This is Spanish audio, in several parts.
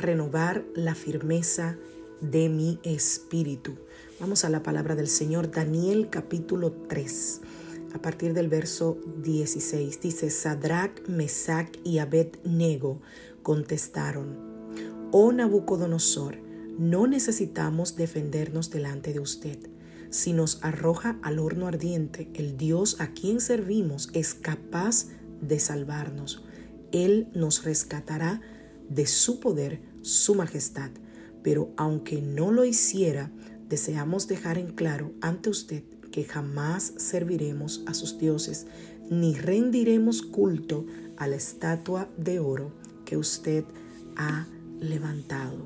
renovar la firmeza de mi espíritu. Vamos a la palabra del Señor, Daniel capítulo 3, a partir del verso 16. Dice, Sadrach, Mesach y Abed-Nego contestaron, Oh Nabucodonosor, no necesitamos defendernos delante de usted. Si nos arroja al horno ardiente, el Dios a quien servimos es capaz de salvarnos. Él nos rescatará de su poder su majestad. Pero aunque no lo hiciera, deseamos dejar en claro ante usted que jamás serviremos a sus dioses, ni rendiremos culto a la estatua de oro que usted ha levantado.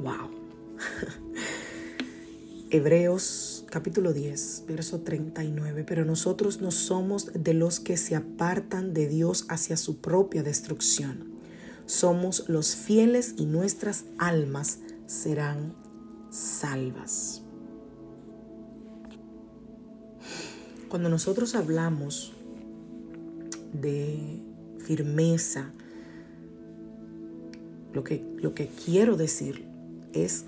Wow. Hebreos capítulo 10, verso 39. Pero nosotros no somos de los que se apartan de Dios hacia su propia destrucción somos los fieles y nuestras almas serán salvas. Cuando nosotros hablamos de firmeza, lo que, lo que quiero decir es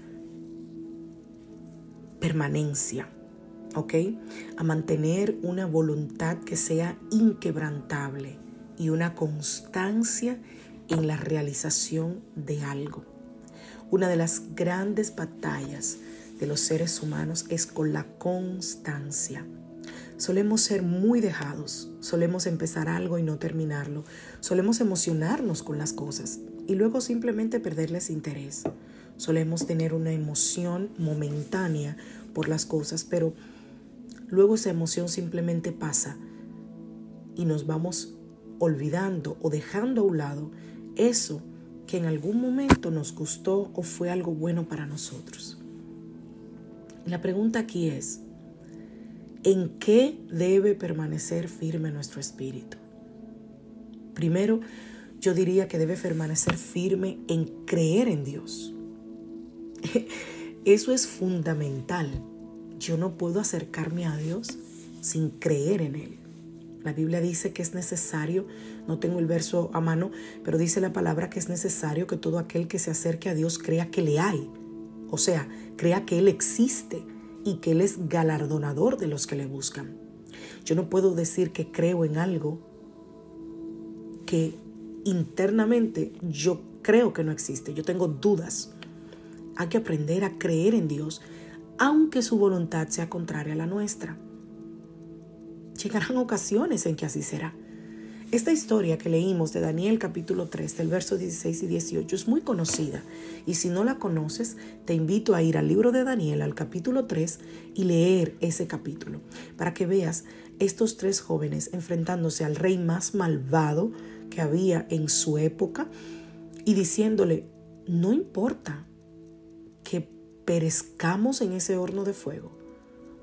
permanencia, ¿ok? A mantener una voluntad que sea inquebrantable y una constancia en la realización de algo. Una de las grandes batallas de los seres humanos es con la constancia. Solemos ser muy dejados, solemos empezar algo y no terminarlo, solemos emocionarnos con las cosas y luego simplemente perderles interés. Solemos tener una emoción momentánea por las cosas, pero luego esa emoción simplemente pasa y nos vamos olvidando o dejando a un lado eso que en algún momento nos gustó o fue algo bueno para nosotros. La pregunta aquí es, ¿en qué debe permanecer firme nuestro espíritu? Primero, yo diría que debe permanecer firme en creer en Dios. Eso es fundamental. Yo no puedo acercarme a Dios sin creer en Él. La Biblia dice que es necesario, no tengo el verso a mano, pero dice la palabra que es necesario que todo aquel que se acerque a Dios crea que le hay. O sea, crea que Él existe y que Él es galardonador de los que le buscan. Yo no puedo decir que creo en algo que internamente yo creo que no existe. Yo tengo dudas. Hay que aprender a creer en Dios, aunque su voluntad sea contraria a la nuestra. Llegarán ocasiones en que así será. Esta historia que leímos de Daniel capítulo 3 del verso 16 y 18 es muy conocida. Y si no la conoces te invito a ir al libro de Daniel al capítulo 3 y leer ese capítulo para que veas estos tres jóvenes enfrentándose al rey más malvado que había en su época y diciéndole no importa que perezcamos en ese horno de fuego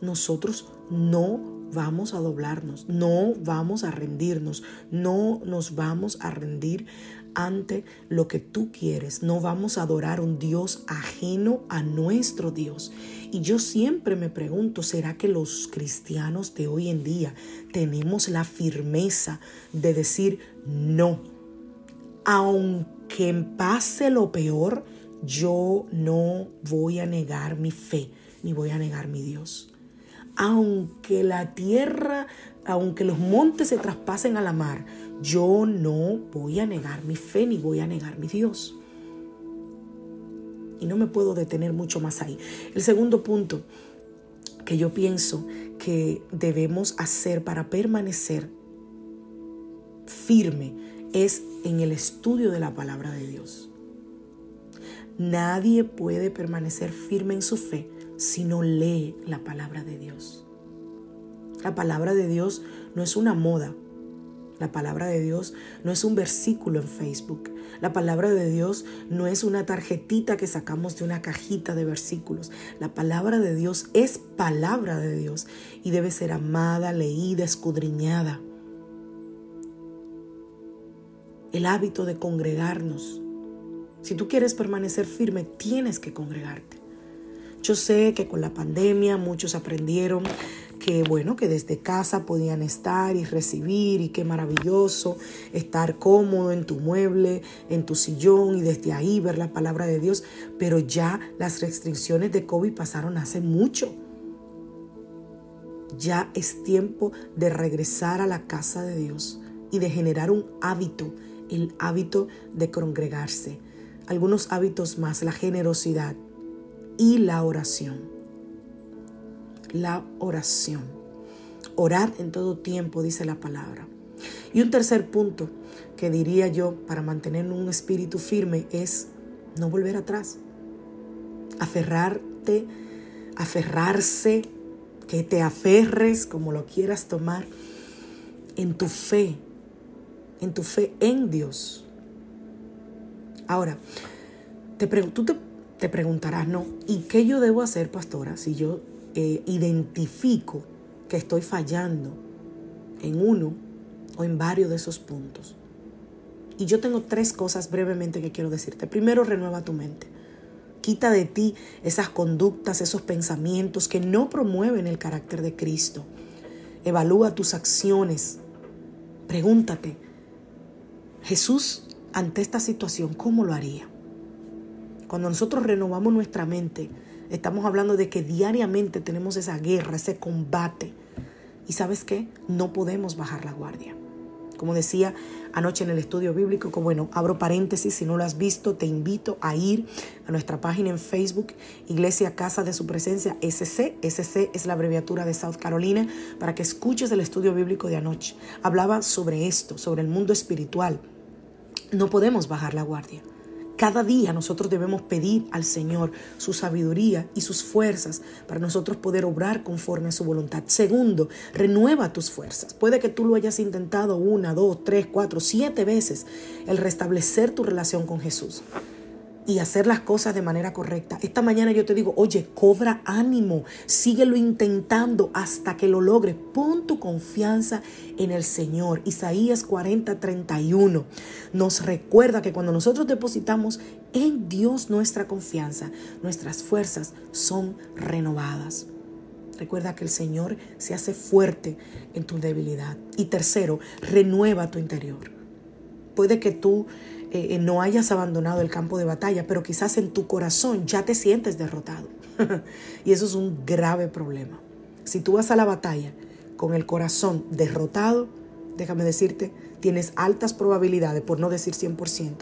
nosotros no vamos a doblarnos, no vamos a rendirnos, no nos vamos a rendir ante lo que tú quieres, no vamos a adorar un Dios ajeno a nuestro Dios. Y yo siempre me pregunto, ¿será que los cristianos de hoy en día tenemos la firmeza de decir no? Aunque pase lo peor, yo no voy a negar mi fe, ni voy a negar mi Dios aunque la tierra, aunque los montes se traspasen a la mar, yo no voy a negar mi fe ni voy a negar mi Dios. Y no me puedo detener mucho más ahí. El segundo punto que yo pienso que debemos hacer para permanecer firme es en el estudio de la palabra de Dios. Nadie puede permanecer firme en su fe si no lee la palabra de Dios. La palabra de Dios no es una moda. La palabra de Dios no es un versículo en Facebook. La palabra de Dios no es una tarjetita que sacamos de una cajita de versículos. La palabra de Dios es palabra de Dios y debe ser amada, leída, escudriñada. El hábito de congregarnos. Si tú quieres permanecer firme, tienes que congregarte. Yo sé que con la pandemia muchos aprendieron que bueno, que desde casa podían estar y recibir y qué maravilloso estar cómodo en tu mueble, en tu sillón y desde ahí ver la palabra de Dios, pero ya las restricciones de COVID pasaron hace mucho. Ya es tiempo de regresar a la casa de Dios y de generar un hábito, el hábito de congregarse. Algunos hábitos más, la generosidad, y la oración. La oración. Orad en todo tiempo, dice la palabra. Y un tercer punto que diría yo para mantener un espíritu firme es no volver atrás. Aferrarte, aferrarse, que te aferres como lo quieras tomar en tu fe, en tu fe en Dios. Ahora, te, tú te te preguntarás, no, ¿y qué yo debo hacer, pastora, si yo eh, identifico que estoy fallando en uno o en varios de esos puntos? Y yo tengo tres cosas brevemente que quiero decirte. Primero, renueva tu mente. Quita de ti esas conductas, esos pensamientos que no promueven el carácter de Cristo. Evalúa tus acciones. Pregúntate, Jesús ante esta situación, ¿cómo lo haría? Cuando nosotros renovamos nuestra mente, estamos hablando de que diariamente tenemos esa guerra, ese combate. Y sabes qué? No podemos bajar la guardia. Como decía anoche en el estudio bíblico, que bueno, abro paréntesis, si no lo has visto, te invito a ir a nuestra página en Facebook, Iglesia Casa de Su Presencia, SC. SC es la abreviatura de South Carolina, para que escuches el estudio bíblico de anoche. Hablaba sobre esto, sobre el mundo espiritual. No podemos bajar la guardia. Cada día nosotros debemos pedir al Señor su sabiduría y sus fuerzas para nosotros poder obrar conforme a su voluntad. Segundo, renueva tus fuerzas. Puede que tú lo hayas intentado una, dos, tres, cuatro, siete veces el restablecer tu relación con Jesús y hacer las cosas de manera correcta. Esta mañana yo te digo, oye, cobra ánimo, síguelo intentando hasta que lo logres. Pon tu confianza en el Señor. Isaías 40, 31 nos recuerda que cuando nosotros depositamos en Dios nuestra confianza, nuestras fuerzas son renovadas. Recuerda que el Señor se hace fuerte en tu debilidad. Y tercero, renueva tu interior. Puede que tú eh, eh, no hayas abandonado el campo de batalla, pero quizás en tu corazón ya te sientes derrotado. y eso es un grave problema. Si tú vas a la batalla con el corazón derrotado, déjame decirte, tienes altas probabilidades, por no decir 100%,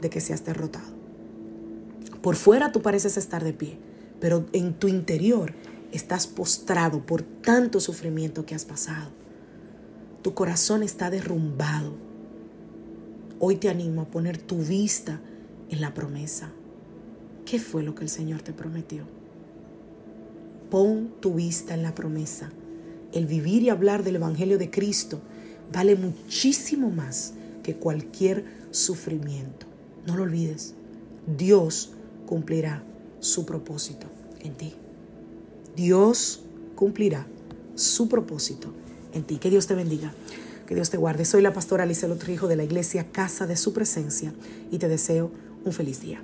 de que seas derrotado. Por fuera tú pareces estar de pie, pero en tu interior estás postrado por tanto sufrimiento que has pasado. Tu corazón está derrumbado Hoy te animo a poner tu vista en la promesa. ¿Qué fue lo que el Señor te prometió? Pon tu vista en la promesa. El vivir y hablar del Evangelio de Cristo vale muchísimo más que cualquier sufrimiento. No lo olvides. Dios cumplirá su propósito en ti. Dios cumplirá su propósito en ti. Que Dios te bendiga. Que Dios te guarde. Soy la pastora Alicia Trijo de la iglesia Casa de Su Presencia y te deseo un feliz día.